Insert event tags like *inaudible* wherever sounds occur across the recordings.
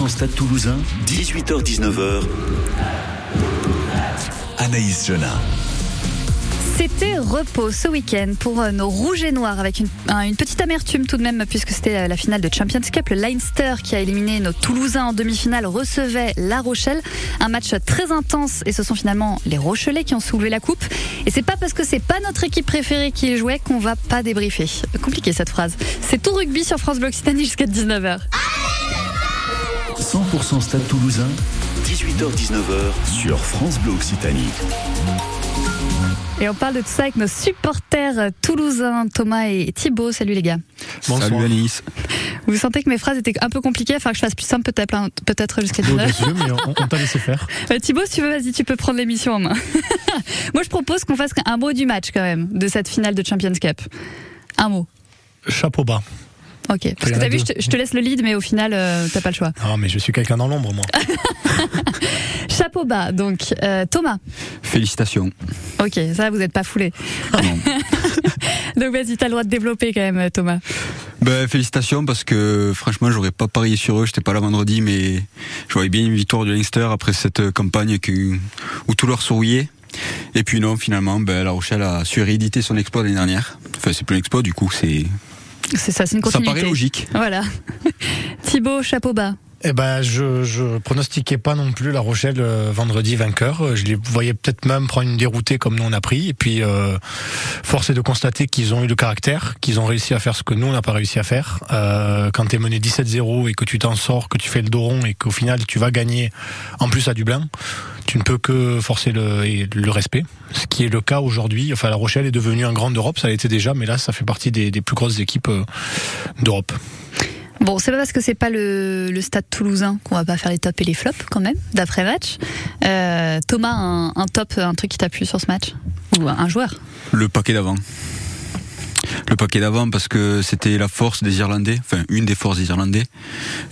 100% Stade Toulousain, 18h-19h. Anaïs Jeunin. C'était repos ce week-end pour euh, nos rouges et noirs avec une, petite amertume tout de même puisque c'était euh, la finale de Champions Cup. Le Leinster qui a éliminé nos Toulousains en demi-finale recevait La Rochelle. Un match très intense et ce sont finalement les Rochelais qui ont soulevé la coupe. Et c'est pas parce que c'est pas notre équipe préférée qui jouait qu'on va pas débriefer. Compliqué cette phrase. C'est tout rugby sur France Bloc Occitanie jusqu'à 19h. 100% Stade Toulousain, 18h-19h sur France Bleu Occitanie. Et on parle de tout ça avec nos supporters toulousains, Thomas et Thibaut. Salut les gars. Bonsoir. Salut Anis. Vous sentez que mes phrases étaient un peu compliquées, enfin que je fasse plus simple peut-être hein, peut-être jusqu'à 19 mais on, on t'a laissé faire. *laughs* Euh, Thibaut, si tu veux, vas-y, tu peux prendre l'émission en main. *laughs* Moi, je propose qu'on fasse un mot du match quand même, de cette finale de Champions Cup. Un mot. Chapeau bas. Ok. Parce que t'as vu, je te, je te, laisse le lead, mais au final, euh, t'as pas le choix. Non, mais je suis quelqu'un dans l'ombre, moi. *laughs* Chapeau bas, donc. Euh, Thomas. Félicitations. Ok, ça, vous n'êtes pas foulé. Ah non. *laughs* donc vas-y, t'as le droit de développer quand même, Thomas. Ben, félicitations parce que franchement, j'aurais pas parié sur eux. J'étais pas là vendredi, mais je voyais bien une victoire du Leinster après cette campagne que, où tout leur souriait. Et puis non, finalement, ben, La Rochelle a su rééditer son exploit l'année dernière. Enfin, c'est plus un exploit, du coup, c'est c'est ça, c'est une continuité. Ça paraît logique. Voilà. *laughs* Thibaut, chapeau bas. Eh ben, je, je pronostiquais pas non plus La Rochelle euh, vendredi vainqueur. Je les voyais peut-être même prendre une déroutée comme nous on a pris. Et puis, euh, force est de constater qu'ils ont eu le caractère, qu'ils ont réussi à faire ce que nous on n'a pas réussi à faire. Euh, quand tu es mené 17-0 et que tu t'en sors, que tu fais le dos rond et qu'au final tu vas gagner en plus à Dublin, tu ne peux que forcer le, le respect. Ce qui est le cas aujourd'hui. Enfin, La Rochelle est devenue un grand d'Europe, ça l'était déjà, mais là, ça fait partie des, plus grosses équipes euh, d'Europe. Bon, c'est pas parce que c'est pas le, le, stade toulousain qu'on va pas faire les tops et les flops quand même, d'après match. Euh, Thomas, un, un, top, un truc qui t'a plu sur ce match? Ou un joueur? Le paquet d'avant. Le paquet d'avant parce que c'était la force des Irlandais, enfin une des forces des Irlandais.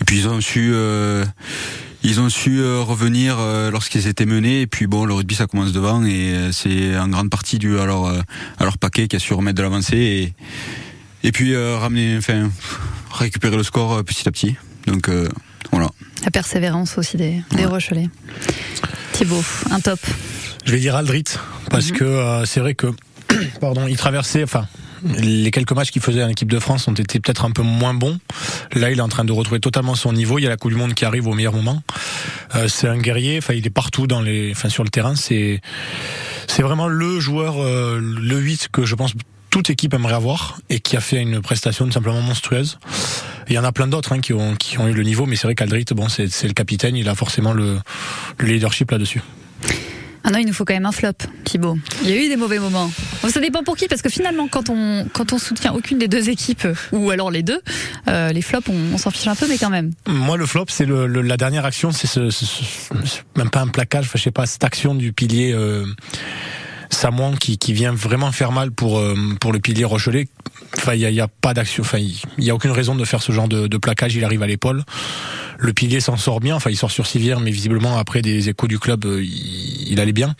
Et puis ils ont su... Euh, ils ont su euh, revenir euh, lorsqu'ils étaient menés et puis bon le rugby ça commence devant et euh, c'est en grande partie dû à leur, à leur paquet qui a su remettre de l'avancée et, et puis ramener enfin récupérer le score petit à petit donc voilà la persévérance aussi des, des ouais. Rochelais Thibaut un top je vais dire Aldrit parce mm -hmm. que c'est vrai que *clears throat* pardon il traversait enfin les quelques matchs qu'il faisait en équipe de France ont été peut-être un peu moins bons. Là, il est en train de retrouver totalement son niveau. Il y a la Coupe du Monde qui arrive au meilleur moment. Euh, c'est un guerrier. Enfin, il est partout dans les, enfin, sur le terrain. C'est, c'est vraiment le joueur, euh, le 8 que je pense toute équipe aimerait avoir et qui a fait une prestation simplement monstrueuse. Il y en a plein d'autres hein, qui, ont, qui ont eu le niveau, mais c'est vrai qu'Aldrit, bon, c'est, c'est le capitaine. Il a forcément le, le leadership là-dessus. Ah non, il nous faut quand même un flop, Thibaut. Il y a eu des mauvais moments. Ça dépend pour qui, parce que finalement, quand on quand on soutient aucune des deux équipes, ou alors les deux, euh, les flops, on, on s'en fiche un peu, mais quand même. Moi, le flop, c'est le, le, la dernière action, c'est ce, ce, ce, même pas un plaquage, enfin, je sais pas, cette action du pilier. Euh, Samoan qui, qui vient vraiment faire mal pour euh, pour le pilier Rochelet. Enfin, il y a, a, pas d'action. Enfin, il y a aucune raison de faire ce genre de, de plaquage. Il arrive à l'épaule. Le pilier s'en sort bien. Enfin, il sort sur civière, mais visiblement après des échos du club, euh, il, allait bien.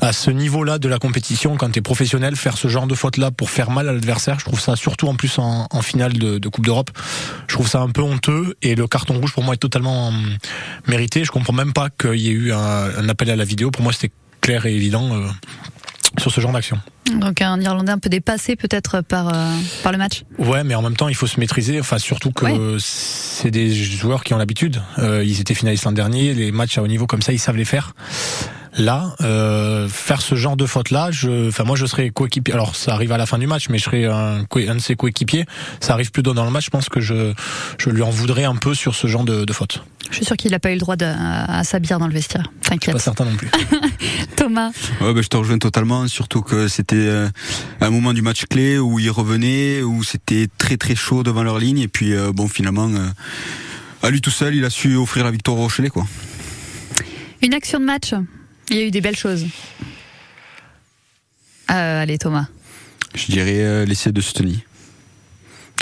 À ce niveau-là de la compétition, quand tu es professionnel, faire ce genre de faute-là pour faire mal à l'adversaire, je trouve ça surtout en plus en, finale de, Coupe d'Europe. Je trouve ça un peu honteux et le carton rouge pour moi est totalement euh, mérité. Je comprends même pas qu'il y ait eu un, appel à la vidéo. Pour moi, c'était clair et évident. Sur ce genre d'action. Donc un Irlandais un peu dépassé peut-être par euh, par le match. Ouais, mais en même temps il faut se maîtriser. Enfin surtout que ouais. c'est des joueurs qui ont l'habitude. Euh, ils étaient finalistes l'an dernier. Les matchs à haut niveau comme ça, ils savent les faire. Là, euh, faire ce genre de faute là, je, enfin moi je serais coéquipier. Alors ça arrive à la fin du match, mais je serais un, un de ses coéquipiers. Ça arrive plus tôt dans le match. Je pense que je je lui en voudrais un peu sur ce genre de, de faute. Je suis sûr qu'il n'a pas eu le droit de, à, à sa bière dans le vestiaire. T'inquiète. Pas certain non plus. *laughs* Thomas. Ouais, bah, je te rejoins totalement, surtout que c'était euh, un moment du match clé où ils revenaient, où c'était très très chaud devant leur ligne, et puis euh, bon finalement, euh, à lui tout seul, il a su offrir la victoire au Rochelet, quoi. Une action de match. Il y a eu des belles choses. Euh, allez Thomas. Je dirais l'essai de Steny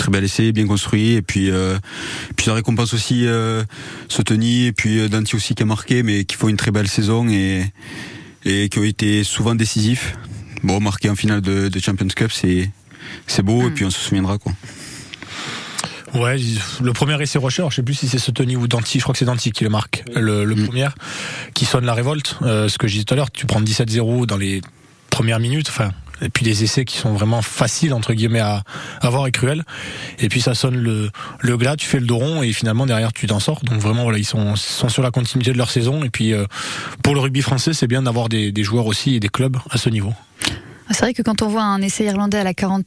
très bel essai, bien construit. Et puis, euh, puis ça récompense aussi euh, Soteni et puis Danti aussi qui a marqué, mais qui font une très belle saison et, et qui ont été souvent décisifs. Bon, marqué en finale de, de Champions Cup, c'est c'est beau mm. et puis on se souviendra quoi. Ouais, le premier essai Rocher, je sais plus si c'est Sotoni ou Danti, je crois que c'est Danti qui le marque, le, le mm. premier, qui sonne la révolte. Euh, ce que je disais tout à l'heure, tu prends 17-0 dans les premières minutes, enfin, et puis des essais qui sont vraiment faciles entre guillemets à, avoir voir et cruels. Et puis ça sonne le, le glas, tu fais le dos rond et finalement derrière tu t'en sors. Donc vraiment voilà, ils sont, sont sur la continuité de leur saison. Et puis euh, pour le rugby français, c'est bien d'avoir des, des joueurs aussi et des clubs à ce niveau. C'est vrai que quand on voit un essai irlandais à la 40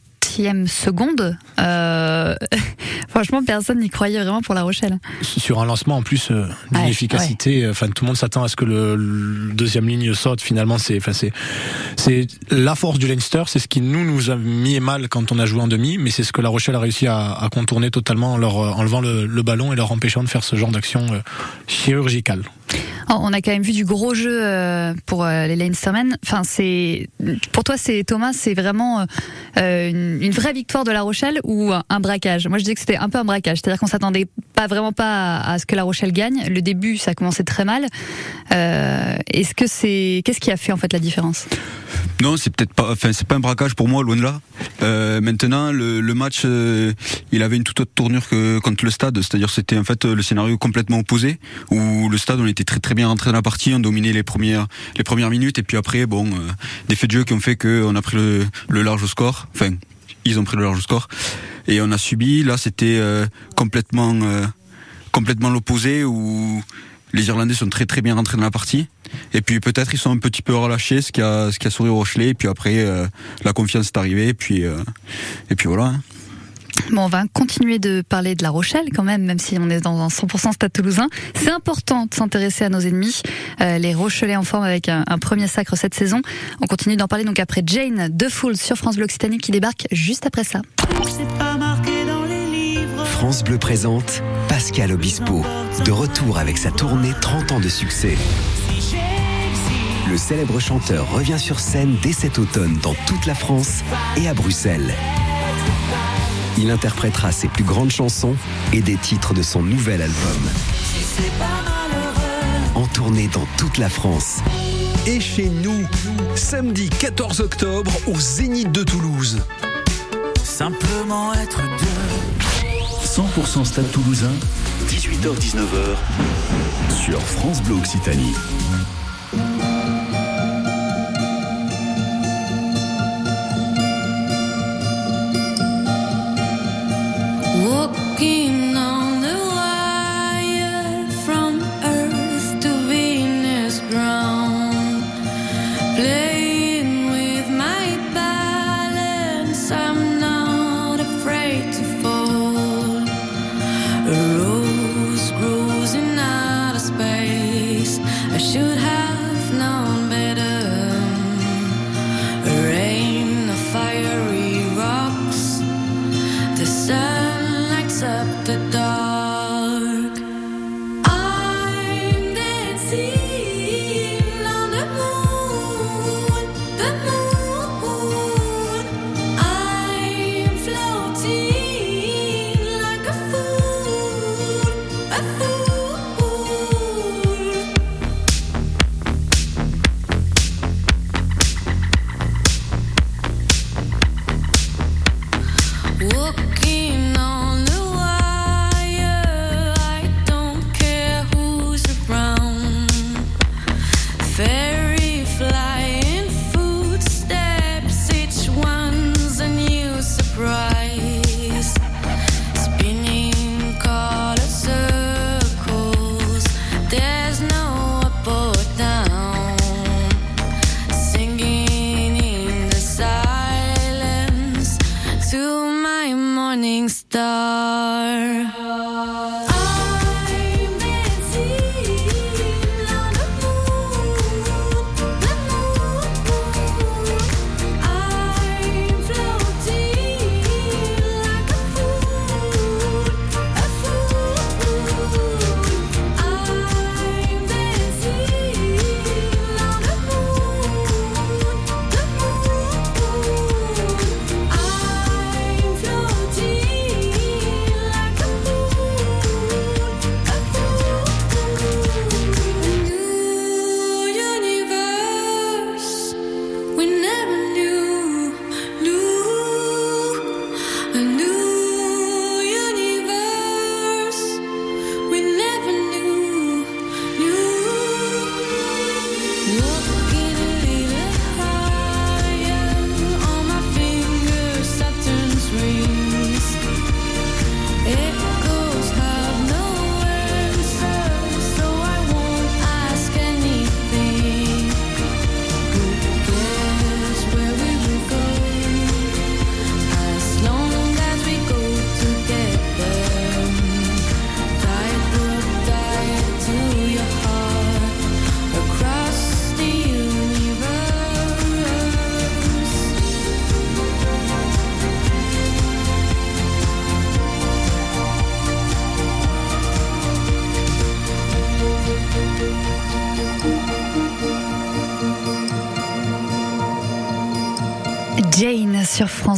seconde. Euh, *laughs* franchement, personne n'y croyait vraiment pour La Rochelle. Sur un lancement en plus euh, d'une efficacité, enfin tout le monde s'attend à ce que le, deuxième ligne saute. Finalement, c'est, enfin c'est, c'est la force du Leinster. C'est ce qui nous nous a mis mal quand on a joué en demi, mais c'est ce que La Rochelle a réussi à, contourner totalement en leur enlevant le, le, ballon et leur empêchant de faire ce genre d'action euh, chirurgicale. Oh, on a quand même vu du gros jeu euh, pour euh, les Leinstermen. Enfin, c'est pour toi, c'est Thomas, c'est vraiment euh, une, vraie victoire de La Rochelle ou un braquage? Moi, je dis que c'était un peu un braquage, c'est-à-dire qu'on s'attendait pas vraiment pas à, ce que La Rochelle gagne. Le début, ça a commencé très mal. Est-ce que c'est qu'est-ce qui a fait en fait la différence? Non, c'est peut-être pas. Enfin, c'est pas un braquage pour moi, loin de là. maintenant, le, match, il avait une toute autre tournure que contre le Stade, c'est-à-dire c'était en fait le scénario complètement opposé où le Stade on était très très bien rentré dans la partie, on dominé les premières les premières minutes et puis après bon euh, des faits de jeu qui ont fait qu'on a pris le, le large score. Enfin, ils ont pris le large score et on a subi. Là, c'était euh, complètement euh, complètement l'opposé où les Irlandais sont très très bien rentrés dans la partie. Et puis peut-être ils sont un petit peu relâchés, ce qui a ce qui a souri au Rochelet. Et puis après la confiance est arrivée. Et puis et puis voilà. Hein. Bon, on va continuer de parler de La Rochelle quand même, même si on est dans un 100% stade toulousain. C'est important de s'intéresser à nos ennemis. Euh, les Rochelais en forme avec un, premier sacre cette saison. On continue d'en parler donc après Jane de Foul sur France Bleu Occitanie qui débarque juste après ça. France Bleu présente Pascal Obispo, de retour avec sa tournée 30 ans de succès. Le célèbre chanteur revient sur scène dès cet automne dans toute la France et à Bruxelles. Il interprétera ses plus grandes chansons et des titres de son nouvel album. En tournée dans toute la France. Et chez nous, samedi 14 octobre au Zénith de Toulouse. Simplement être deux. 100% Stade Toulousain, 18h-19h sur France Bleu Occitanie.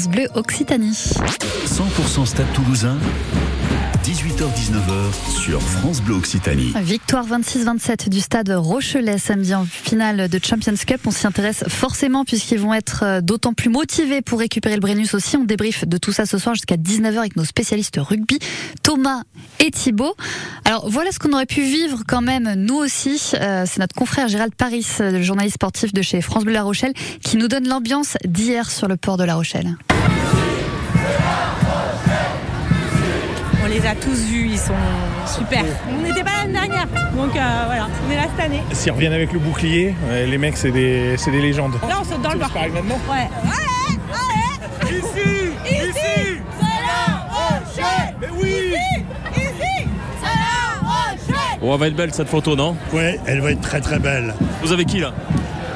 Bleu Occitanie. 100% Stade Toulousain. 18h-19h sur France Bleu Occitanie. Victoire 26-27 du stade Rochelet samedi en finale de Champions Cup. On s'y intéresse forcément puisqu'ils vont être euh, d'autant plus motivés pour récupérer le Brennus aussi. On débrief de tout ça ce soir jusqu'à 19h avec nos spécialistes rugby, Thomas et Thibaut. Alors voilà ce qu'on aurait pu vivre quand même nous aussi. Euh, C'est notre confrère Gérald Paris, euh, le journaliste sportif de chez France Bleu La Rochelle, qui nous donne l'ambiance d'hier sur le port de La Rochelle. On les a tous vus, ils sont super. On n'était pas l'année dernière, donc euh, voilà, on est là cette année. S'ils reviennent avec le bouclier, euh, les mecs, c'est des, c'est des légendes. Là, on saute dans le bar. Pareil maintenant Ouais. Allez, allez Ici Ici C'est la Rochelle Mais oui Ici Ici C'est la Bon, elle va être belle cette photo, non? Ouais, elle va être très très belle. Vous avez qui là?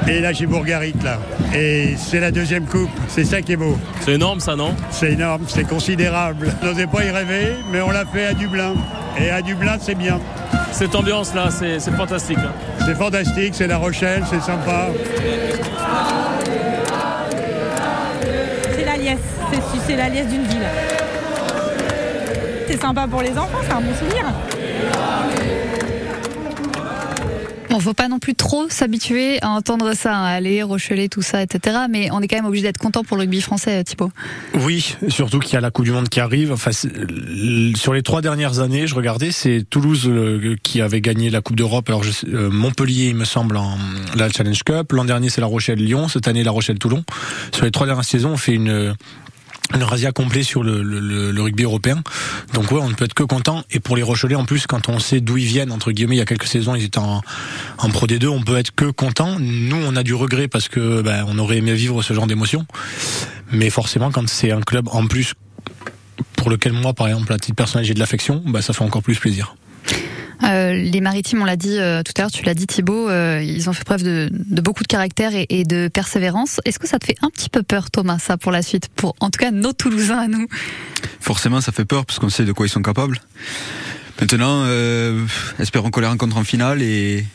Et là, j'ai Bourgarit, là. Et c'est la deuxième coupe. C'est ça qui est beau. C'est énorme ça, non? C'est énorme, c'est considérable. On n'osait pas y rêver, mais on l'a fait à Dublin. Et à Dublin, c'est bien. Cette ambiance là, c'est c'est fantastique. hein. C'est fantastique, c'est La Rochelle, c'est sympa. C'est la liesse, c'est c'est la liesse d'une ville. C'est sympa pour les enfants, c'est un bon souvenir. Bon, faut pas non plus trop s'habituer à entendre ça, hein, aller, Rochelet, tout ça, etc. Mais on est quand même obligé d'être content pour le rugby français, Thibaut. Oui, surtout qu'il y a la Coupe du Monde qui arrive. Enfin, sur les trois dernières années, je regardais, c'est Toulouse euh, qui avait gagné la Coupe d'Europe. Alors euh, Montpellier, il me semble, en la Challenge Cup. L'an dernier, c'est La Rochelle-Lyon. Cette année, La Rochelle-Toulon. Sur les trois dernières saisons, on fait une une razzia complet sur le, le- le- le rugby européen. Donc ouais, on ne peut être que content. Et pour les Rochelais, en plus, quand on sait d'où ils viennent, entre guillemets, il y a quelques saisons, ils étaient en, en Pro D2, on peut être que content. Nous, on a du regret parce que ben, on aurait aimé vivre ce genre d'émotion. Mais forcément, quand c'est un club en plus pour lequel moi, par exemple, à titre personnel, j'ai de l'affection, bah, ça fait encore plus plaisir. Euh, les maritimes, on l'a dit euh, tout à l'heure, tu l'as dit Thibaut, euh, ils ont fait preuve de, beaucoup de caractère et, de persévérance. Est-ce que ça te fait un petit peu peur, Thomas, ça, pour la suite? Pour, en tout cas, nos Toulousains à nous Forcément, ça fait peur parce qu'on sait de quoi ils sont capables. Maintenant, espérons qu'on les rencontre en finale et,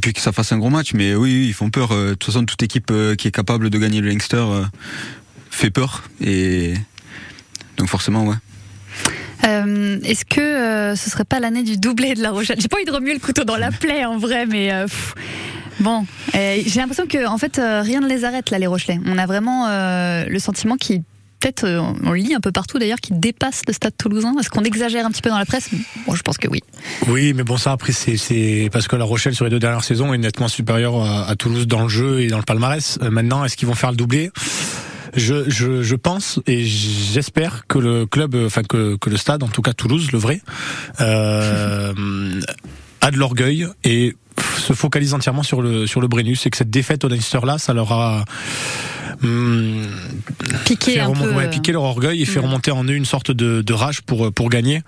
puis que ça fasse un gros match. Mais oui, ils font peur. De toute façon, toute équipe qui est capable de gagner le Leinster fait peur. Et donc forcément, ouais. Euh, Est-ce que euh, ce serait pas l'année du doublé de La Rochelle? J'ai pas envie de remuer le couteau dans la plaie, en vrai, mais... euh. Bon, j'ai l'impression que en fait euh, rien ne les arrête là les Rochelais. On a vraiment le sentiment qui peut-être on le lit un peu partout d'ailleurs qui dépasse le stade toulousain. Est-ce qu'on exagère un petit peu dans la presse? Bon, je pense que oui. Oui, mais bon, ça après, c'est- parce que La Rochelle sur les deux dernières saisons est nettement supérieure à, Toulouse dans le jeu et dans le palmarès. Maintenant, est-ce qu'ils vont faire le doublé? Je, je, je pense et j'espère que le club, enfin que, que le stade, en tout cas Toulouse, le vrai, euh, a de l'orgueil et se focalise entièrement sur le sur le Brennus et que cette défaite au Leinster là, ça leur a hum, Piqué un peu. ouais, piquer leur orgueil et fait remonter en eux une sorte de, de rage pour pour gagner.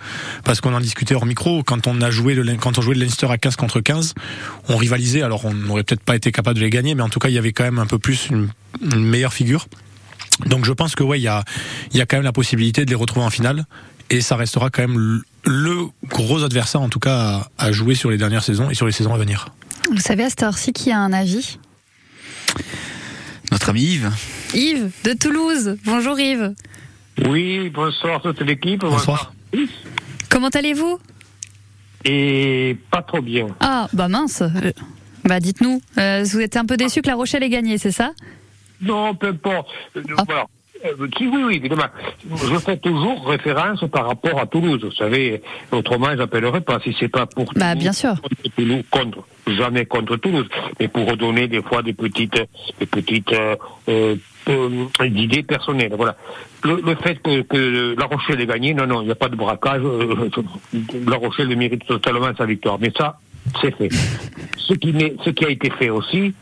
Parce qu'on en discutait hors micro quand on a joué le quand on jouait le Leinster à 15 contre 15 on rivalisait. Alors on n'aurait peut-être pas été capable de les gagner mais en tout cas il y avait quand même un peu plus une, une meilleure figure donc je pense que ouais il y a il y a quand même la possibilité de les retrouver en finale et ça restera quand même le, gros adversaire en tout cas à, à jouer sur les dernières saisons et sur les saisons à venir Vous savez à cette heure-ci qui a un avis? Notre ami Yves. Yves de Toulouse. Bonjour Yves. Oui, bonsoir toute l'équipe. bonsoir Comment allez-vous? Et pas trop bien. Ah bah mince. Euh, Bah dites-nous, euh, vous êtes un peu déçu que La Rochelle ait gagné, c'est ça? Non, peu importe. Euh, Ah. Voilà. Euh, si, oui, oui, évidemment. Je fais toujours référence par rapport à Toulouse. Vous savez, autrement, j'appellerai pas. Si c'est pas pour Bah Toulouse, bien sûr. contre Toulouse, contre, jamais contre Toulouse, mais pour redonner des fois des petites, des petites euh, euh, euh, idées personnelles. Voilà. Le, le fait que, que La Rochelle ait gagné, non, non, il n'y a pas de braquage. la Rochelle mérite totalement sa victoire. Mais ça, c'est fait. *laughs* Ce qui, n'est- ce qui a été fait aussi,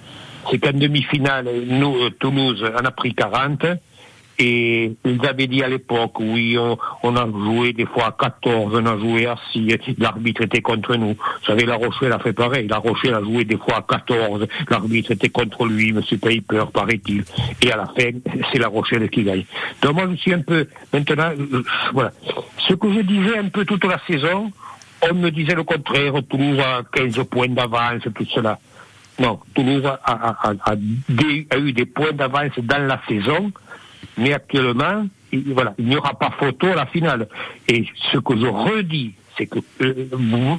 c'est qu'en demi-finale, nous, euh, Toulouse en a pris 40. Et ils avaient dit à l'époque, oui, on, on a joué des fois à 14, on a joué à 6, l'arbitre était contre nous. Vous savez, La Rochelle a fait pareil. La Rochelle a joué des fois à 14, l'arbitre était contre lui, M. Paper, paraît-il. Et à la fin, c'est La Rochelle qui gagne. Donc moi, je suis un peu, maintenant, voilà. Ce que je disais un peu toute la saison, on me disait le contraire, Toulouse a 15 points d'avance, tout cela. Non, Toulouse a, a- a- a eu des points d'avance dans la saison, mais actuellement, il, voilà, il n'y aura pas photo à la finale. Et ce que je redis, c'est que euh,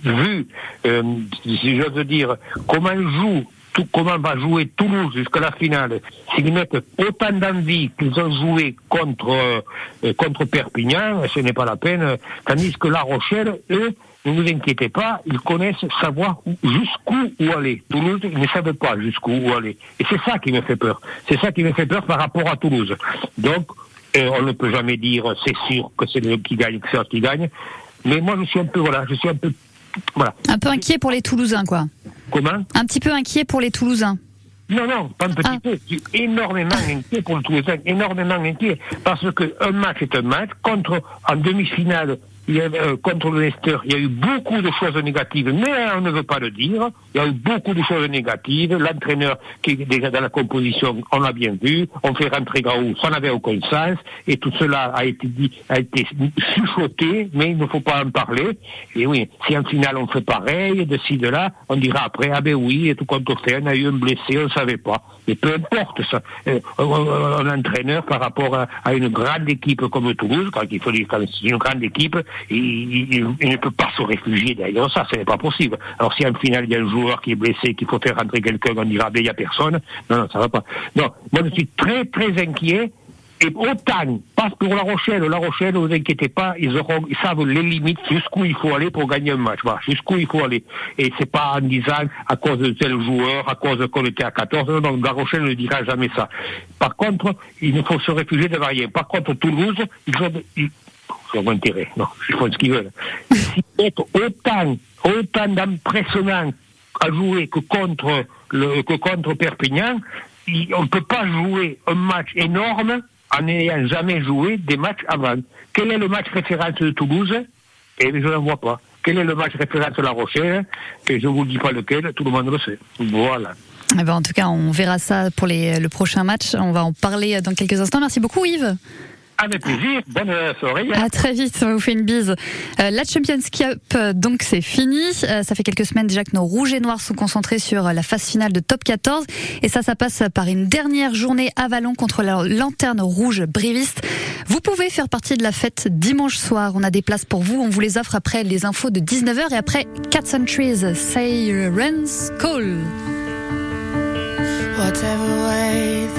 vu, euh, si j'ose dire, comment joue tout, comment va jouer Toulouse jusqu'à la finale, s'ils mettent autant d'envie qu'ils ont joué contre, euh, contre Perpignan, ce n'est pas la peine. Tandis que La Rochelle, eux, ne vous inquiétez pas, ils connaissent savoir où- jusqu'où où aller. Toulouse, ils ne savent pas jusqu'où où aller. Et c'est ça qui me fait peur. C'est ça qui me fait peur par rapport à Toulouse. Donc, euh, on ne peut jamais dire c'est sûr que c'est le qui gagne, que c'est qui gagne. Mais moi, je suis un peu, voilà, je suis un peu, voilà. Un peu inquiet pour les Toulousains, quoi. Comment? Un petit peu inquiet pour les Toulousains. Non, non, pas un petit peu. Je suis énormément inquiet pour le Toulousain, énormément inquiet. Parce qu'un match est un match. Contre, en demi-finale, il y a, euh, contre le Leicester, il y a eu beaucoup de choses négatives, mais on ne veut pas le dire. Il y a eu beaucoup de choses négatives. L'entraîneur qui est déjà dans la composition, on l'a bien vu. On fait rentrer Gaou, ça n'avait aucun sens. Et tout cela a été dit, a été chuchoté, mais il ne faut pas en parler. Et oui, si en finale on fait pareil, de ci, de là, on dira après, ah ben oui, et tout compte fait, on a eu un blessé, on ne savait pas. Mais peu importe ça. Euh, un, entraîneur par rapport à, à une grande équipe comme Toulouse, quand il faut dire quand c'est une grande équipe, il, il- il ne peut pas se réfugier derrière ça, ce n'est pas possible. Alors si en finale il y a un joueur qui est blessé, qu'il faut faire rentrer quelqu'un, on dira, ben il n'y a personne. Non, non, ça va pas. Non, moi je suis très très inquiet. Et autant, pas pour La Rochelle. La Rochelle, ne vous inquiétez pas, ils savent les limites jusqu'où il faut aller pour gagner un match. Voilà, jusqu'où il faut aller. Et c'est pas en disant à cause de tel joueur, à cause qu'on était à 14. Non, non, La Rochelle ne dira jamais ça. Par contre, il ne faut se réfugier devant rien. Par contre, Toulouse, ils ont, ils, ils ont intérêt. Non, ils font ce qu'ils veulent. S'ils mettent autant, autant d'empressement à jouer que contre le, que contre Perpignan, on ne peut pas jouer un match énorme en n'ayant jamais joué des matchs avant. Quel est le match référence de Toulouse? Eh bien, je ne le vois pas. Quel est le match référence de La Rochelle? Et je ne vous dis pas lequel, tout le monde le sait. Voilà. Eh ben, en tout cas, on verra ça pour le prochain match. On va en parler dans quelques instants. Merci beaucoup, Yves. Avec plaisir. Bonne soirée. À très vite, on vous fait une bise. Euh, la Champions Cup, euh, donc c'est fini. Euh, ça fait quelques semaines déjà que nos rouges et noirs sont concentrés sur la phase finale de Top 14. Et ça, ça passe par une dernière journée à Vallon contre la lanterne rouge briviste. Vous pouvez faire partie de la fête dimanche soir. On a des places pour vous. On vous les offre après les infos de 19h et après Cats and Trees, Sirens Call. Whatever way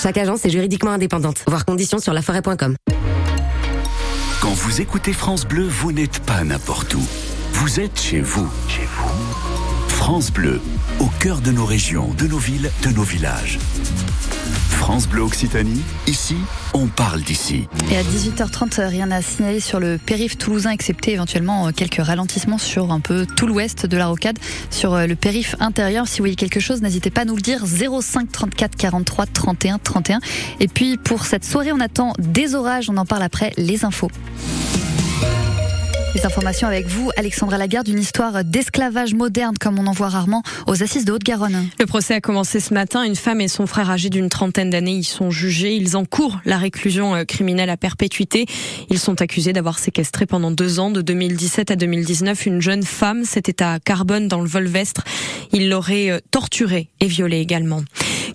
Chaque agence est juridiquement indépendante. Voir conditions sur laforêt.com. Quand vous écoutez France Bleu, vous n'êtes pas n'importe où. Vous êtes chez vous. Chez vous. France Bleu, au cœur de nos régions, de nos villes, de nos villages. France Bleu Occitanie, ici, on parle d'ici. Et à 18h30, rien à signaler sur le périph' toulousain, excepté éventuellement euh, quelques ralentissements sur un peu tout l'ouest de la rocade. Sur euh, le périph' intérieur, si vous voyez quelque chose, n'hésitez pas à nous le dire. 05 34 43 31 31. Et puis pour cette soirée, on attend des orages. On en parle après les infos. Les informations avec vous, Alexandra Lagarde, une histoire d'esclavage moderne comme on en voit rarement aux assises de Haute-Garonne. Le procès a commencé ce matin. Une femme et son frère âgés d'une trentaine d'années y sont jugés. Ils encourent la réclusion euh, criminelle à perpétuité. Ils sont accusés d'avoir séquestré pendant deux ans, de 2017 à 2019, une jeune femme. C'était à Carbone, dans le Volvestre. Ils l'auraient euh, torturée et violée également.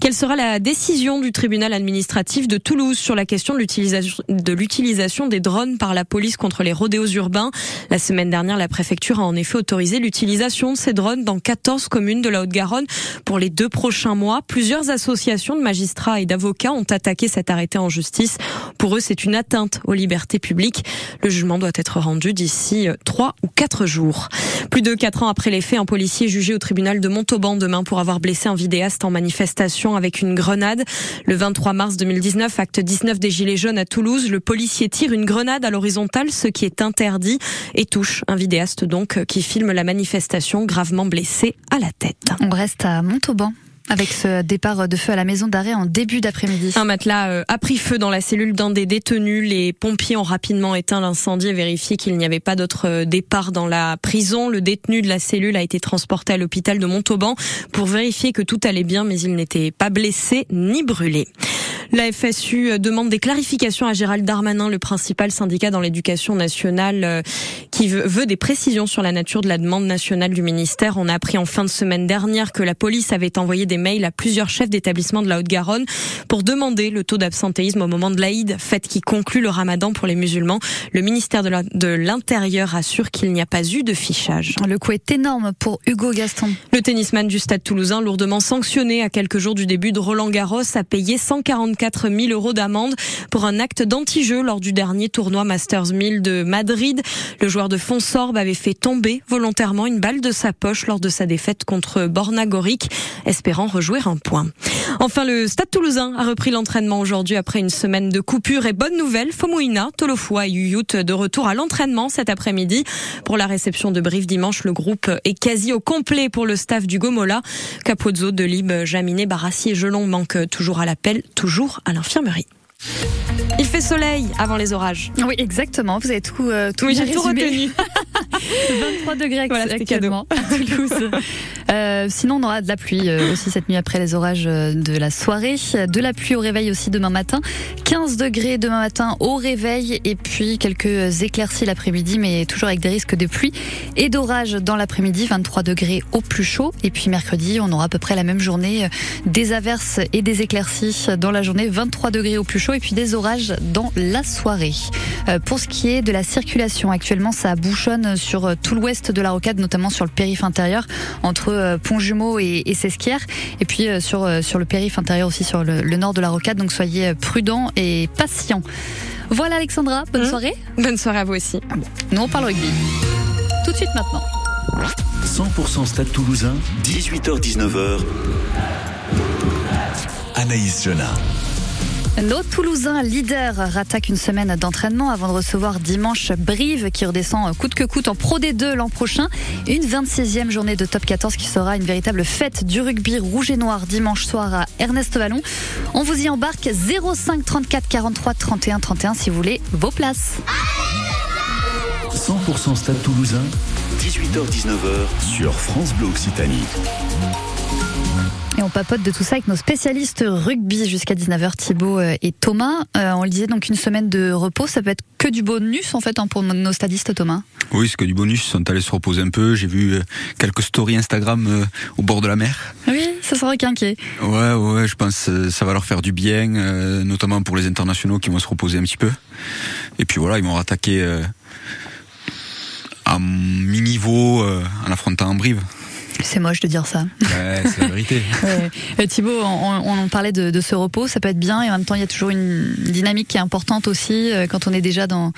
Quelle sera la décision du tribunal administratif de Toulouse sur la question de l'utilisation de l'utilisation des drones par la police contre les rodéos urbains? La semaine dernière, la préfecture a en effet autorisé l'utilisation de ces drones dans 14 communes de la Haute-Garonne pour les deux prochains mois. Plusieurs associations de magistrats et d'avocats ont attaqué cet arrêté en justice. Pour eux, c'est une atteinte aux libertés publiques. Le jugement doit être rendu d'ici trois ou quatre jours. Plus de quatre ans après les faits, un policier jugé au tribunal de Montauban demain pour avoir blessé un vidéaste en manifestation avec une grenade. Le 23 mars 2019, acte 19 des Gilets jaunes à Toulouse, le policier tire une grenade à l'horizontale, ce qui est interdit, et touche un vidéaste donc qui filme la manifestation gravement blessé à la tête. On reste à Montauban. Avec ce départ de feu à la maison d'arrêt en début d'après-midi. Un matelas euh, a pris feu dans la cellule d'un des détenus. Les pompiers ont rapidement éteint l'incendie et vérifié qu'il n'y avait pas d'autre euh, départ dans la prison. Le détenu de la cellule a été transporté à l'hôpital de Montauban pour vérifier que tout allait bien, mais il n'était pas blessé ni brûlé. La FSU demande des clarifications à Gérald Darmanin, le principal syndicat dans l'éducation nationale, euh, qui veut des précisions sur la nature de la demande nationale du ministère. On a appris en fin de semaine dernière que la police avait envoyé des mails à plusieurs chefs d'établissement de la Haute-Garonne pour demander le taux d'absentéisme au moment de l'Aïd, fête qui conclut le ramadan pour les musulmans. Le ministère de l'Intérieur assure qu'il n'y a pas eu de fichage. Le coup est énorme pour Hugo Gaston. Le tennisman du stade toulousain, lourdement sanctionné à quelques jours du début de Roland Garros, a payé 144 000 euros d'amende pour un acte d'anti-jeu lors du dernier tournoi Masters 1000 de Madrid. Le joueur de Fonsorbe avait fait tomber volontairement une balle de sa poche lors de sa défaite contre Borna Goric, espérant rejouer un point. Enfin, le Stade toulousain a repris l'entraînement aujourd'hui après une semaine de coupure et bonne nouvelle, Fomouina, Tolofoa et Yuyut de retour à l'entraînement cet après-midi. Pour la réception de Brive dimanche, le groupe est quasi au complet pour le staff du Gomola. Capozzo, Delib, Jaminet, Barassi et Gelon manquent toujours à l'appel, toujours à l'infirmerie. Il fait soleil avant les orages. Oui, exactement. Vous avez tout, euh, tout oui, j'ai tout retenu. *laughs* 23 degrés Voilà, actuellement à Toulouse. Euh, sinon, on aura de la pluie euh, aussi cette nuit après les orages de la soirée. De la pluie au réveil aussi demain matin. 15 degrés demain matin au réveil et puis quelques éclaircies l'après-midi, mais toujours avec des risques de pluie et d'orage dans l'après-midi. 23 degrés au plus chaud. Et puis mercredi, on aura à peu près la même journée. Des averses et des éclaircies dans la journée. 23 degrés au plus chaud et puis des orages dans la soirée. Euh, pour ce qui est de la circulation, actuellement, ça bouchonne sur euh, tout l'ouest de la rocade, notamment sur le périph' intérieur, entre euh, Pont-Jumeau et, et Sesquières. Et puis sur, sur le périph' intérieur aussi, sur le, le nord de la rocade. Donc soyez prudents et patients. Voilà Alexandra, bonne Mmh. soirée. Bonne soirée à vous aussi. Nous on parle rugby. Tout de suite maintenant. 100% Stade Toulousain, 18h-19h. Anaïs Jeunin. Nos Toulousains leaders rattaquent une semaine d'entraînement avant de recevoir dimanche Brive qui redescend coûte que coûte en Pro D2 l'an prochain. Une 26e journée de top 14 qui sera une véritable fête du rugby rouge et noir dimanche soir à Ernest Vallon. On vous y embarque 05 34 43 31 31 si vous voulez vos places. 100% Stade Toulousain, 18h-19h sur France Bleu Occitanie. On papote de tout ça avec nos spécialistes rugby jusqu'à 19h, Thibaut euh, et Thomas. Euh, on le disait donc une semaine de repos, ça peut être que du bonus en fait hein, pour nos stadistes, Thomas? Oui, c'est que du bonus. Ils sont allés se reposer un peu. J'ai vu euh, quelques stories Instagram euh, au bord de la mer. Oui, ça sera requinqué. Ouais, ouais, je pense que ça va leur faire du bien, euh, notamment pour les internationaux qui vont se reposer un petit peu. Et puis voilà, ils vont rattaquer euh, à mi-niveau en affrontant Brive. C'est moche de dire ça. Ouais, c'est la vérité. *laughs* Ouais. Euh, Thibaut, on, parlait de, de ce repos, ça peut être bien et en même temps il y a toujours une dynamique qui est importante aussi euh, quand on est déjà dans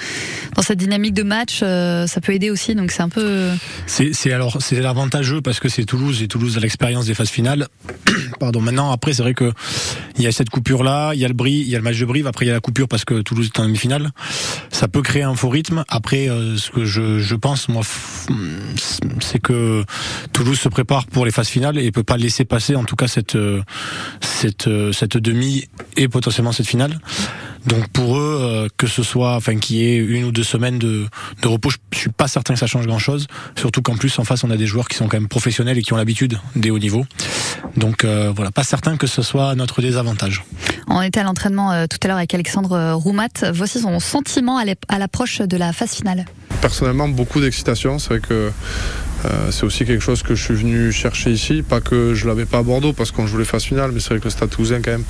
dans cette dynamique de match, euh, ça peut aider aussi donc c'est un peu. C'est alors c'est l'avantageux parce que c'est Toulouse et Toulouse a l'expérience des phases finales. *coughs* Pardon. Maintenant après c'est vrai que il y a cette coupure là, il y a le Brie, il y a le match de Brive, après il y a la coupure parce que Toulouse est en demi-finale. Ça peut créer un faux rythme. Après ce que je je pense moi c'est que Toulouse se prépare pour les phases finales et peut pas laisser passer en tout cas cette euh, cette euh, cette demi et potentiellement cette finale. Donc pour eux, euh, que ce soit, enfin qu'il y ait une ou deux semaines de, de repos, je, je suis pas certain que ça change grand chose. Surtout qu'en plus en face on a des joueurs qui sont quand même professionnels et qui ont l'habitude des hauts niveaux. Donc euh, voilà, pas certain que ce soit notre désavantage. On était à l'entraînement euh, tout à l'heure avec Alexandre Roumat. Voici son sentiment à l'approche de la phase finale. Personnellement, beaucoup d'excitation. C'est vrai que euh, c'est aussi quelque chose que je suis venu chercher ici. Pas que je l'avais pas à Bordeaux parce qu'on joue les phases finales, mais c'est vrai que le Stade Toulousain, quand même,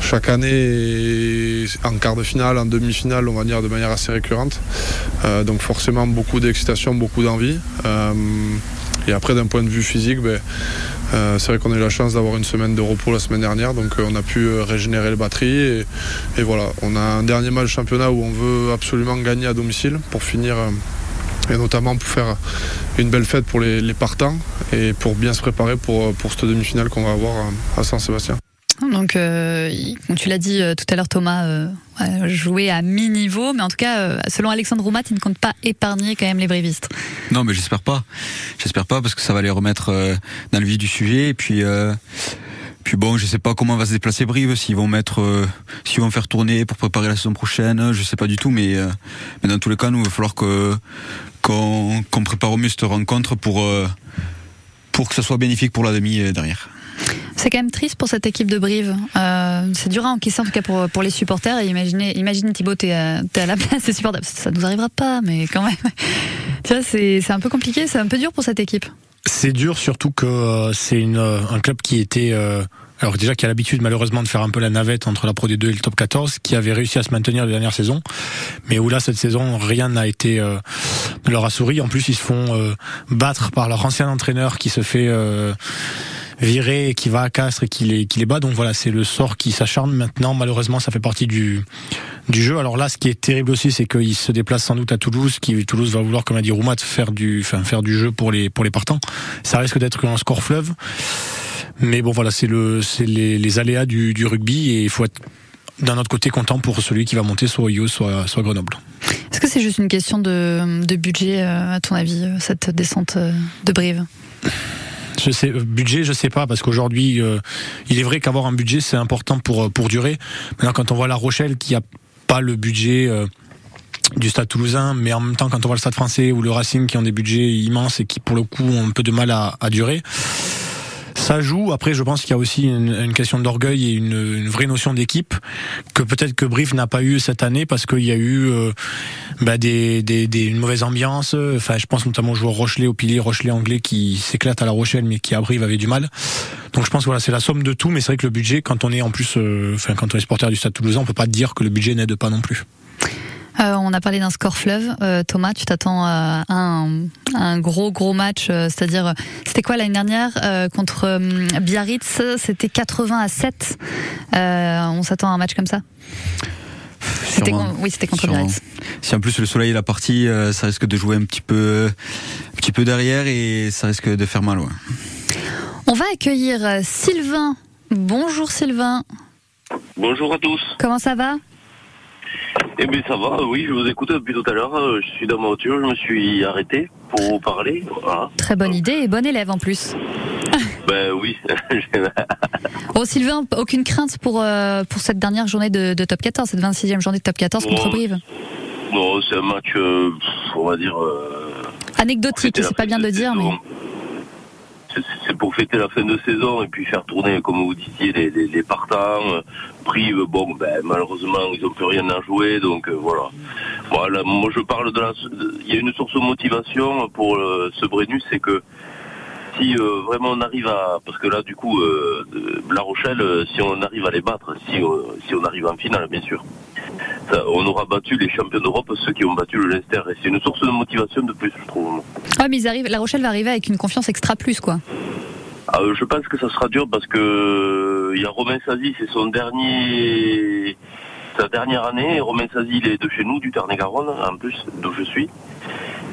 chaque année, en quart de finale, en demi-finale, on va dire de manière assez récurrente. Euh, donc forcément, beaucoup d'excitation, beaucoup d'envie. Euh, et après, d'un point de vue physique, ben, c'est vrai qu'on a eu la chance d'avoir une semaine de repos la semaine dernière, donc on a pu régénérer les batteries. Et, et voilà, on a un dernier match championnat où on veut absolument gagner à domicile pour finir, et notamment pour faire une belle fête pour les, les partants et pour bien se préparer pour, pour cette demi-finale qu'on va avoir à Saint-Sébastien. Donc, euh, tu l'as dit euh, tout à l'heure, Thomas, euh, jouer à mi-niveau, mais en tout cas, euh, selon Alexandre Roumat, il ne compte pas épargner quand même les brévistes. Non, mais j'espère pas. J'espère pas parce que ça va les remettre euh, dans le vif du sujet. Et puis, euh, puis bon, je sais pas comment va se déplacer Brive, s'ils vont mettre, euh, s'ils vont faire tourner pour préparer la saison prochaine. Je sais pas du tout, mais, euh, dans tous les cas, nous, il va falloir qu'on prépare au mieux cette rencontre pour euh, pour que ça soit bénéfique pour la demi euh, derrière. C'est quand même triste pour cette équipe de Brive. Euh, c'est dur à encaisser en tout cas pour, les supporters. Et imaginez, imagine Thibaut, t'es à, à la place des supporters. Ça nous arrivera pas, mais quand même. *laughs* c'est un peu compliqué, c'est un peu dur pour cette équipe. C'est dur surtout que euh, c'est euh, un club qui était euh, alors déjà qui a l'habitude malheureusement de faire un peu la navette entre la Pro D2 et le Top 14, qui avait réussi à se maintenir la dernière saison, mais où là cette saison rien n'a été euh, leur a. En plus ils se font euh, battre par leur ancien entraîneur qui se fait euh, et qui va à Castres et qui les qui bat. Donc voilà c'est le sort qui s'acharne maintenant. Malheureusement ça fait partie du du jeu. Alors là, ce qui est terrible aussi, c'est qu'il se déplace sans doute à Toulouse, qui Toulouse va vouloir, comme a dit Roumat, faire du, enfin, faire du jeu pour les pour les partants. Ça risque d'être un score fleuve. Mais bon, voilà, c'est le, c'est les, aléas du, rugby et il faut être d'un autre côté content pour celui qui va monter soit Oyo, soit, soit Grenoble. Est-ce que c'est juste une question de, de budget, euh, à ton avis, euh, cette descente euh, de Brive? Je sais, budget, je sais pas, parce qu'aujourd'hui, euh, il est vrai qu'avoir un budget, c'est important pour, euh, pour durer. Maintenant, quand on voit La Rochelle qui a pas le budget euh, du Stade Toulousain, mais en même temps, quand on voit le Stade Français ou le Racing qui ont des budgets immenses et qui, pour le coup, ont un peu de mal à, à durer, ça joue. Après, je pense qu'il y a aussi une, une question d'orgueil et une, une vraie notion d'équipe que peut-être que Brive n'a pas eu cette année parce qu'il y a eu euh, bah, des, des, des- une mauvaise ambiance. Enfin, je pense notamment aux joueurs Rochelet, au pilier Rochelet anglais qui s'éclate à La Rochelle, mais qui à Brive avait du mal. Donc je pense que voilà, c'est la somme de tout, mais c'est vrai que le budget, quand on est en plus, euh, enfin quand on est supporter du Stade Toulousain, on peut pas dire que le budget n'aide pas non plus. Euh, on a parlé d'un score fleuve. Euh, Thomas, tu t'attends à un, à un gros gros match, euh, c'est-à-dire euh, c'était quoi l'année dernière euh, contre euh, Biarritz? C'était 80 à 7. Euh, on s'attend à un match comme ça? C'était Sûrement. con- oui, c'était contre Sûrement. Biarritz. Si en plus le soleil est la partie, euh, ça risque de jouer un petit peu, un petit peu derrière et ça risque de faire mal. Ouais. On va accueillir euh, Sylvain. Bonjour Sylvain. Bonjour à tous. Comment ça va? Eh bien ça va, oui, je vous écoute depuis tout à l'heure. Euh, Je suis dans ma voiture, je me suis arrêté pour vous parler. Voilà. Très bonne idée et bon élève en plus. *laughs* Ben oui. Bon *laughs* Sylvain, aucune crainte pour, euh, pour cette dernière journée de, de top 14, cette 26e journée de top 14 contre Oh. Brive. non, c'est un match, euh, on va dire. euh, Anecdotique, c'est pas bien de dire, mais... c'est- pour fêter la fin de saison et puis faire tourner, comme vous disiez, les, les, les partants. Brive, bon, ben, malheureusement, ils n'ont plus rien à jouer, donc euh, voilà. Voilà, moi je parle de la... Il y a une source de motivation pour euh, ce Brennus, c'est que si euh, vraiment on arrive à... Parce que là, du coup, euh, La Rochelle, euh, si on arrive à les battre, si, euh, si on arrive en finale, bien sûr, ça, on aura battu les champions d'Europe, ceux qui ont battu le Leinster. Et c'est une source de motivation de plus, je trouve. Ouais, mais ils arrivent, La Rochelle va arriver avec une confiance extra plus, quoi. Ah, je pense que ça sera dur parce que il y a Romain Sazi, c'est son dernier, sa dernière année. Romain Sazi, il est de chez nous, du Tarn-et-Garonne, en plus, d'où je suis.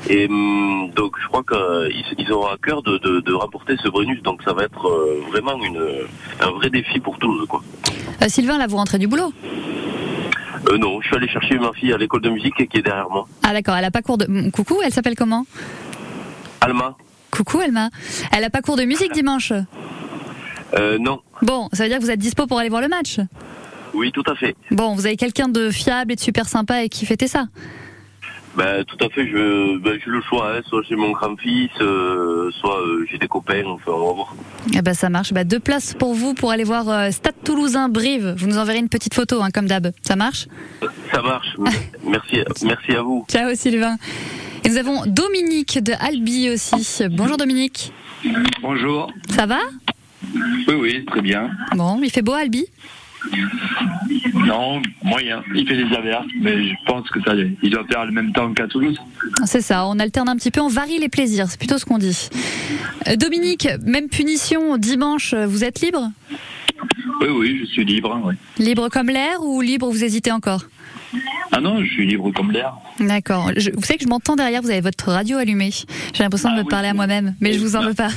Et hum, donc, je crois qu'ils ils auront à cœur de, de, de remporter ce Brennus. Donc, ça va être euh, vraiment une, un vrai défi pour Toulouse, quoi. Euh, Sylvain, là, vous rentrez du boulot? Euh, non, je suis allé chercher ma fille à l'école de musique qui est derrière moi. Ah, d'accord, elle a pas cours de. Hum, Coucou, elle s'appelle comment? Alma. Coucou, Elma. Elle a pas cours de musique dimanche? Euh, non. Bon, ça veut dire que vous êtes dispo pour aller voir le match? Oui, tout à fait. Bon, vous avez quelqu'un de fiable et de super sympa et qui fêtait ça Ben, tout à fait, je, ben, j'ai le choix, hein. soit j'ai mon grand-fils, euh, soit euh, j'ai des copains, enfin, on va voir. Eh ben ça marche. Bah, deux places pour vous pour aller voir euh, Stade Toulousain Brive. Vous nous enverrez une petite photo, hein, comme d'hab. Ça marche Ça marche, *laughs* merci, merci à vous. Ciao Sylvain. Et nous avons Dominique de Albi aussi. Bonjour Dominique. Bonjour. Ça va Oui, oui, très bien. Bon, il fait beau à Albi? Non, moyen. Il fait des averses, mais je pense que ça, il doit faire le même temps qu'à Toulouse. C'est ça, on alterne un petit peu, on varie les plaisirs, c'est plutôt ce qu'on dit. Euh, Dominique, même punition dimanche, vous êtes libre? Oui, oui, je suis libre. Oui. Libre comme l'air ou libre vous hésitez encore? Ah non, je suis libre comme l'air. D'accord. Vous savez que je m'entends derrière, vous avez votre radio allumée. J'ai l'impression de me parler à moi-même, mais je vous en veux pas.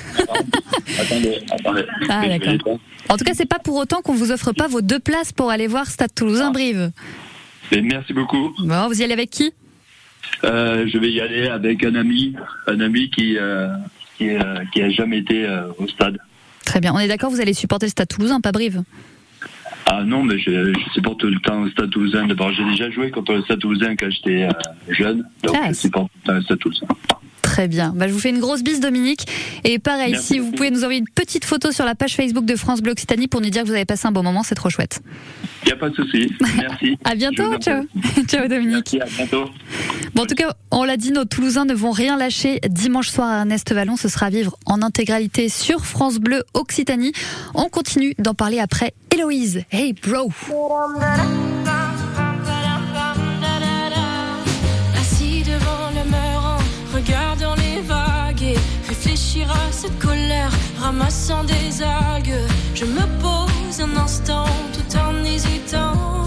Attendez, attendez. Ah, d'accord. En tout cas, c'est pas pour autant qu'on vous offre pas vos deux places pour aller voir Stade Toulousain Brive. Mais merci beaucoup. Bon, vous y allez avec qui? Euh, je vais y aller avec un ami, un ami qui euh, qui, euh, qui a jamais été euh, au stade. Très bien. On est d'accord, vous allez supporter le Stade Toulousain, pas Brive? Ah non, mais je, je supporte tout le temps le Stade Toulousain. D'abord, j'ai déjà joué contre le Stade Toulousain quand j'étais euh, jeune, donc je supporte tout le temps le Stade Toulousain. Très bien. Bah, je vous fais une grosse bise, Dominique. Et pareil, Merci si vous pouvez nous envoyer une petite photo sur la page Facebook de France Bleu Occitanie pour nous dire que vous avez passé un bon moment, c'est trop chouette. Il n'y a pas de souci. Merci. *laughs* À bientôt, ciao. *laughs* ciao Dominique. Merci, à bientôt. Bon, en tout cas, on l'a dit, nos Toulousains ne vont rien lâcher. Dimanche soir à Ernest Vallon, ce sera à vivre en intégralité sur France Bleu Occitanie. On continue d'en parler après. Héloïse, hey bro. Ramassant des algues. Je me pose un instant tout en hésitant.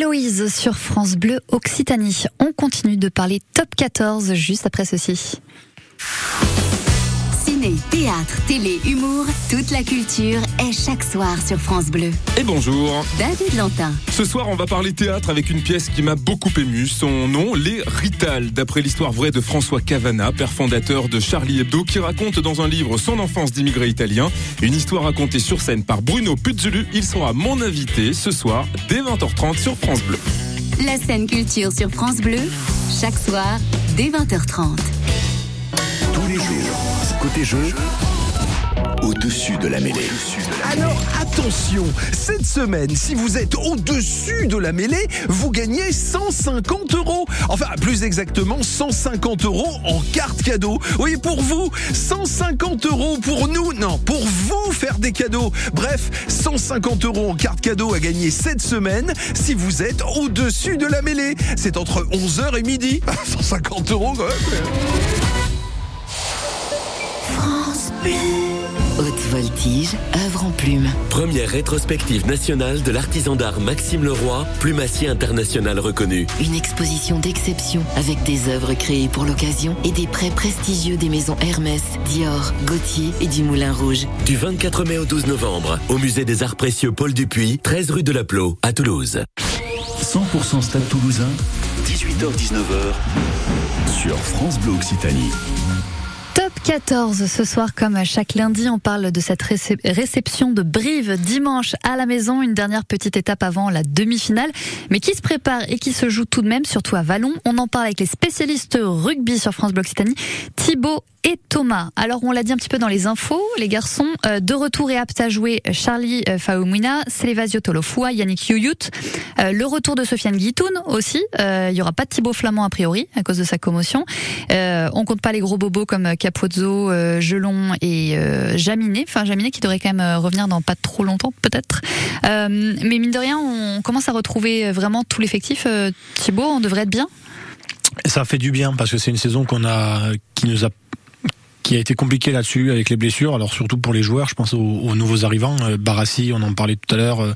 Héloïse sur France Bleu Occitanie. On continue de parler top 14 juste après ceci. Ciné, théâtre, télé, humour, toute la culture est chaque soir sur France Bleu. Et bonjour. David Lantin. Ce soir, on va parler théâtre avec une pièce qui m'a beaucoup ému. Son nom, Les Rital, d'après l'histoire vraie de François Cavana, père fondateur de Charlie Hebdo, qui raconte dans un livre son enfance d'immigré italien. Une histoire racontée sur scène par Bruno Puzzulu. Il sera mon invité ce soir dès 20h30 sur France Bleu. La scène culture sur France Bleu, chaque soir dès 20h30. Tous les jours, côté jeu, au-dessus de la mêlée. Alors attention, cette semaine, si vous êtes au-dessus de la mêlée, vous gagnez 150 euros. Enfin, plus exactement, 150 euros en carte cadeau. Oui, pour vous, 150 euros pour nous, non, pour vous faire des cadeaux. Bref, 150 euros en carte cadeau à gagner cette semaine si vous êtes au-dessus de la mêlée. C'est entre 11h et midi. *laughs* 150 euros quand même. Haute voltige, œuvre en plume. Première rétrospective nationale de l'artisan d'art Maxime Leroy, plumassier international reconnu. Une exposition d'exception avec des œuvres créées pour l'occasion et des prêts prestigieux des maisons Hermès, Dior, Gauthier et du Moulin Rouge. Du 24 mai au 12 novembre, au musée des arts précieux Paul Dupuis, 13 rue de la Plot, à Toulouse. 100% Stade Toulousain, 18h-19h, sur France Bleu Occitanie. Top 14 ce soir, comme chaque lundi, on parle de cette récep- réception de Brive dimanche à la maison. Une dernière petite étape avant la demi-finale, mais qui se prépare et qui se joue tout de même, surtout à Vallon. On en parle avec les spécialistes rugby sur France Bleu Occitanie, Thibaut et Thomas. Alors, on l'a dit un petit peu dans les infos, les garçons, euh, de retour et aptes à jouer Charlie euh, Faumina, Selevasio Tolofua, Yannick Youyut. Euh, le retour de Sofiane Guitoun aussi. Euh, il y aura pas de Thibaut Flamand a priori à cause de sa commotion. Euh, on compte pas les gros bobos comme Capozzo, euh, Gelon et euh, Jaminet. Enfin Jaminet qui devrait quand même euh, revenir dans pas trop longtemps peut-être. Euh, mais mine de rien, on commence à retrouver vraiment tout l'effectif. Euh, Thibaut, on devrait être bien. Ça fait du bien parce que c'est une saison qu'on a, qui nous a qui a été compliquée là-dessus avec les blessures. Alors surtout pour les joueurs, je pense aux, aux nouveaux arrivants. Euh, Barassi, on en parlait tout à l'heure, euh,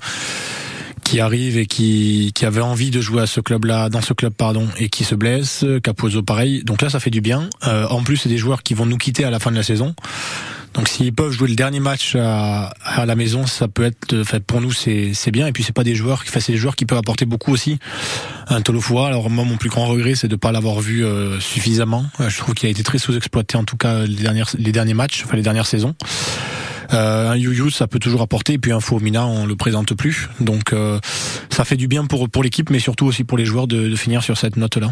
qui arrive et qui, qui avait envie de jouer à ce club-là, dans ce club pardon, et qui se blesse. Capozzo pareil. Donc là, ça fait du bien. Euh, en plus, c'est des joueurs qui vont nous quitter à la fin de la saison. Donc s'ils peuvent jouer le dernier match à, la maison, ça peut être, enfin, pour nous c'est bien. Et puis c'est pas des joueurs, enfin, c'est des joueurs qui peuvent apporter beaucoup aussi. Un Tolofua, alors moi mon plus grand regret c'est de pas l'avoir vu euh, suffisamment. Euh, Je trouve qu'il a été très sous-exploité en tout cas les dernières les derniers matchs, enfin les dernières saisons. Euh, un Yu ça peut toujours apporter, et puis un Fomina, on le présente plus. Donc euh, ça fait du bien pour pour l'équipe, mais surtout aussi pour les joueurs de, de finir sur cette note-là.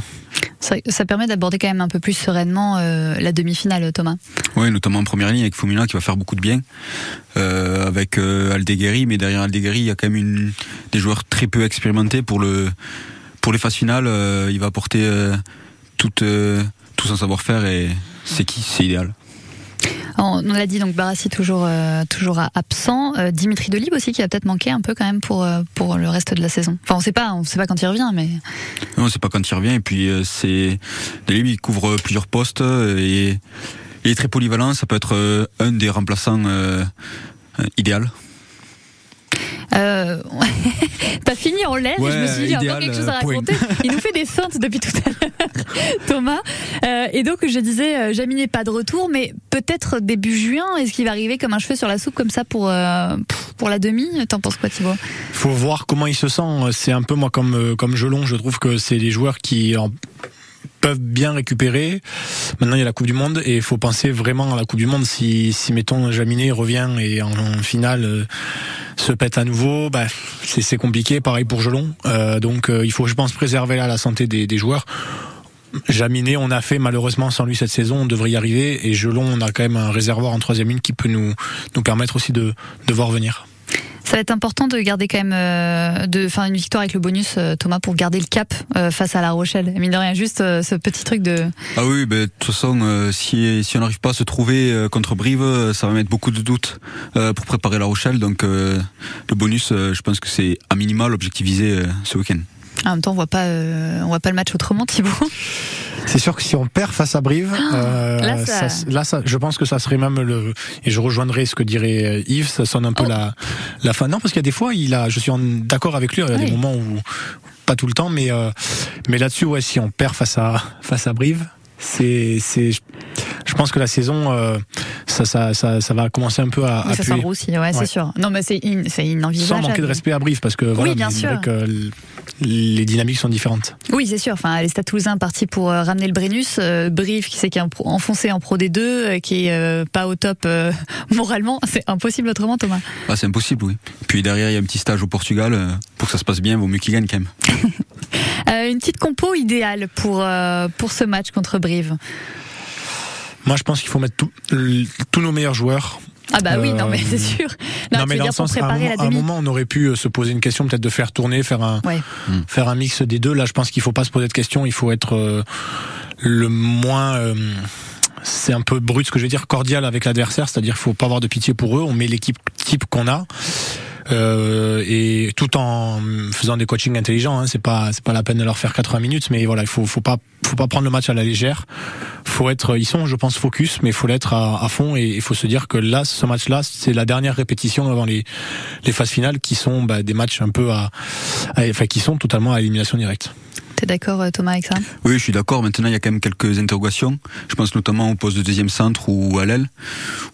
Ça, ça permet d'aborder quand même un peu plus sereinement euh, la demi-finale, Thomas. Oui, notamment en première ligne avec Fumina qui va faire beaucoup de bien. Euh, avec euh, Aldeguerri, mais derrière Aldeguerri, il y a quand même une, des joueurs très peu expérimentés pour le pour les phases finales. euh, il va apporter euh, tout euh, tout son savoir-faire et c'est qui? C'est idéal. On on l'a dit donc Barassi toujours euh, toujours absent, Euh, Dimitri Delib aussi qui va peut-être manquer un peu quand même pour euh, pour le reste de la saison. Enfin on sait on sait pas quand il revient, mais Non, c'est pas quand il revient. Et puis c'est Delib, il couvre plusieurs postes et il est très polyvalent. Ça peut être un des remplaçants idéal. Euh, *laughs* t'as fini en l'air. je me suis dit il y a encore quelque chose à euh, point. raconter. Il nous fait des feintes depuis tout à l'heure, *laughs* Thomas. Euh, et donc je disais, euh, Jamy n'est pas de retour, mais peut-être début juin. Est-ce qu'il va arriver comme un cheveu sur la soupe comme ça pour euh, pour la demi? T'en penses quoi, Thibaut? Faut voir comment il se sent. C'est un peu moi comme comme Gelon, je trouve que c'est des joueurs qui en peuvent bien récupérer. Maintenant, il y a la Coupe du Monde et il faut penser vraiment à la Coupe du Monde. Si, si mettons, Jaminet revient et en, finale euh, se pète à nouveau, bah, c'est c'est compliqué. Pareil pour Gelon. Euh, donc, euh, il faut, je pense, préserver là la santé des, des joueurs. Jaminet, on a fait malheureusement sans lui cette saison, on devrait y arriver. Et Gelon, on a quand même un réservoir en troisième ligne qui peut nous, nous permettre aussi de, de voir venir. Ça va être important de garder quand même, euh, de faire une victoire avec le bonus, euh, Thomas, pour garder le cap euh, face à La Rochelle. Mine de rien, juste euh, ce petit truc de. Ah oui, ben, de toute façon, euh, si, on n'arrive pas à se trouver contre Brive, ça va mettre beaucoup de doutes pour préparer La Rochelle. Donc le bonus, je pense que c'est à minima l'objectif visé euh, ce week-end. En même temps, on voit pas, euh, on voit pas le match autrement, Thibaut. C'est sûr que si on perd face à Brive, euh, Ah, là, ça- ça- là, ça- je pense que ça serait même le. Et je rejoindrai ce que dirait euh, Yves. Ça sonne un Oh. peu la, la fin. Non, parce qu'il y a des fois, il a. Je suis d'accord avec lui. Il y a Oui. des moments où pas tout le temps, mais euh, mais là-dessus, ouais, si on perd face à face à Brive, c'est c'est je pense que la saison euh, ça, ça, ça, ça va commencer un peu à, ça s'enroussit, ouais, Ouais. c'est sûr. Non, mais c'est in- c'est Sans inenvisageable. manquer de respect à Brive, parce que voilà, Oui, bien sûr. Les dynamiques sont différentes. Oui, c'est sûr. Enfin, les Stade Toulousains partis pour euh, ramener le Brennus, euh, Brive qui s'est enfoncé en Pro D2, euh, qui est euh, pas au top euh, *laughs* moralement, *laughs* c'est impossible autrement, Thomas. Ah, c'est impossible, oui. Puis derrière, il y a un petit stage au Portugal. euh, Pour que ça se passe bien, vaut mieux qu'il gagne quand même. *laughs* Euh, une petite compo idéale pour euh, pour ce match contre Brive? Moi, je pense qu'il faut mettre tout- tous nos meilleurs joueurs. Ah bah oui, non Euh, mais c'est sûr. Non, mais dans le sens, à un, moment, la à un demi. moment, on aurait pu euh, se poser une question, peut-être de faire tourner, faire un, Ouais. faire un mix des deux. Là, je pense qu'il faut pas se poser de questions. Il faut être euh, le moins. euh, c'est un peu brut ce que je vais dire, cordial avec l'adversaire, c'est-à-dire qu'il faut pas avoir de pitié pour eux. On met l'équipe type qu'on a. Euh, et tout en faisant des coachings intelligents, hein, c'est pas c'est pas la peine de leur faire 80 minutes, mais voilà, il faut faut pas faut pas prendre le match à la légère. Faut être, ils sont, je pense, focus, mais faut l'être à, à fond et il faut se dire que là, ce match-là, c'est la dernière répétition avant les les phases finales qui sont bah, des matchs un peu à- enfin qui sont totalement à élimination directe. D'accord euh, Thomas avec ça Oui, je suis d'accord. Maintenant, il y a quand même quelques interrogations. Je pense notamment au poste de deuxième centre ou à l'aile,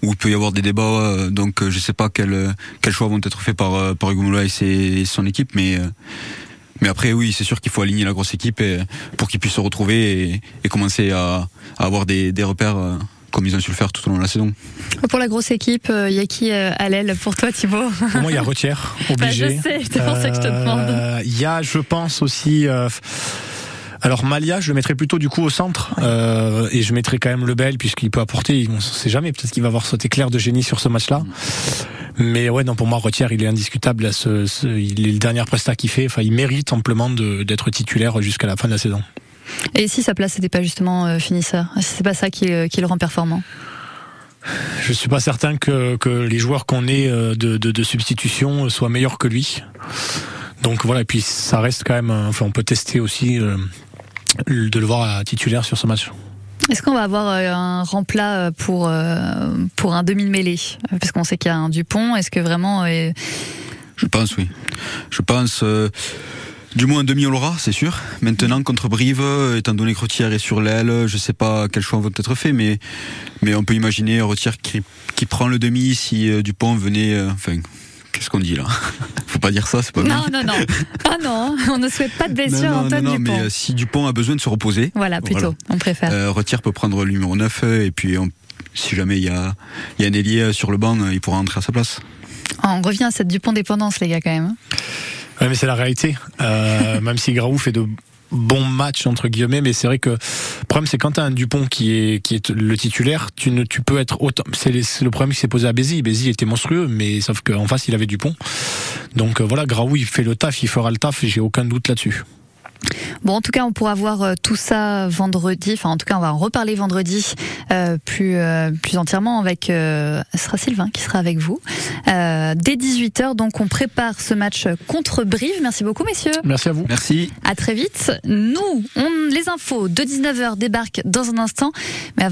où il peut y avoir des débats. euh, Donc, euh, je sais pas quels quels choix vont être faits par par Hugo Mola et, son équipe, mais après, oui, c'est sûr qu'il faut aligner la grosse équipe pour qu'ils puissent se retrouver et, commencer à, avoir des, repères comme ils ont su le faire tout au long de la saison. Pour la grosse équipe, il y a qui euh, à l'aile pour toi Thibaut? Pour moi, il y a Retière, *laughs* Bah, obligé. je sais, c'est pour ça que je te demande. Euh, Il y a, je pense aussi. euh, alors Malia, je le mettrais plutôt du coup au centre euh, et je mettrais quand même Lebel puisqu'il peut apporter. On ne sait jamais, peut-être qu'il va avoir cet éclair de génie sur ce match-là. Mais ouais, non, pour moi, Retière, il est indiscutable. Là, ce, ce- il est le dernier prestat qu'il fait. Enfin, il mérite amplement d'être titulaire jusqu'à la fin de la saison. Et si sa place n'était pas justement euh, finisseur Si c'est pas ça qui, euh, qui le rend performant? Je suis pas certain que, que les joueurs qu'on ait euh, de, de, de substitution soient meilleurs que lui. Donc voilà, et puis ça reste quand même. Enfin, on peut tester aussi euh, de le voir à titulaire sur ce match. Est-ce qu'on va avoir un remplat pour, euh, pour un demi de mêlée Parce qu'on sait qu'il y a un Dupont. Est-ce que vraiment. euh, Je pense, oui. Je pense. Du moins un demi on l'aura, c'est sûr. Maintenant contre Brive, étant donné que Retière est sur l'aile, je sais pas quels choix vont être faits, mais mais on peut imaginer Retière qui, qui prend le demi si euh, Dupont venait. euh, enfin, qu'est-ce qu'on dit là? *laughs* Faut pas dire ça, c'est pas bien. Non, non, non. Ah non, on ne souhaite pas de blessure, non, non, Antoine non, Dupont. mais euh, si Dupont a besoin de se reposer, Voilà, plutôt, on préfère. euh, Retière peut prendre le numéro 9 euh, et puis on- si jamais il y a, il y a un ailier sur le banc, il pourra entrer à sa place. On revient à cette Dupont dépendance, les gars, quand même. Ouais, mais c'est la réalité. Euh, *laughs* même si Graou fait de bons matchs entre guillemets, mais c'est vrai que le problème c'est quand t'as un Dupont qui est qui est le titulaire, tu ne tu peux être autant. C'est le problème qui s'est posé à Bézi. Bézi était monstrueux, mais sauf qu'en face il avait Dupont. Donc euh, voilà, Graou il fait le taf, il fera le taf, j'ai aucun doute là-dessus. Bon, en tout cas, on pourra voir euh, tout ça vendredi. Enfin, en tout cas, on va en reparler vendredi euh, plus euh, plus entièrement avec. Euh, ce sera Sylvain qui sera avec vous euh, dès 18 h Donc, on prépare ce match contre Brive. Merci beaucoup, messieurs. Merci à vous. Merci. À très vite. Nous, on, les infos de 19 h débarquent dans un instant. Mais avant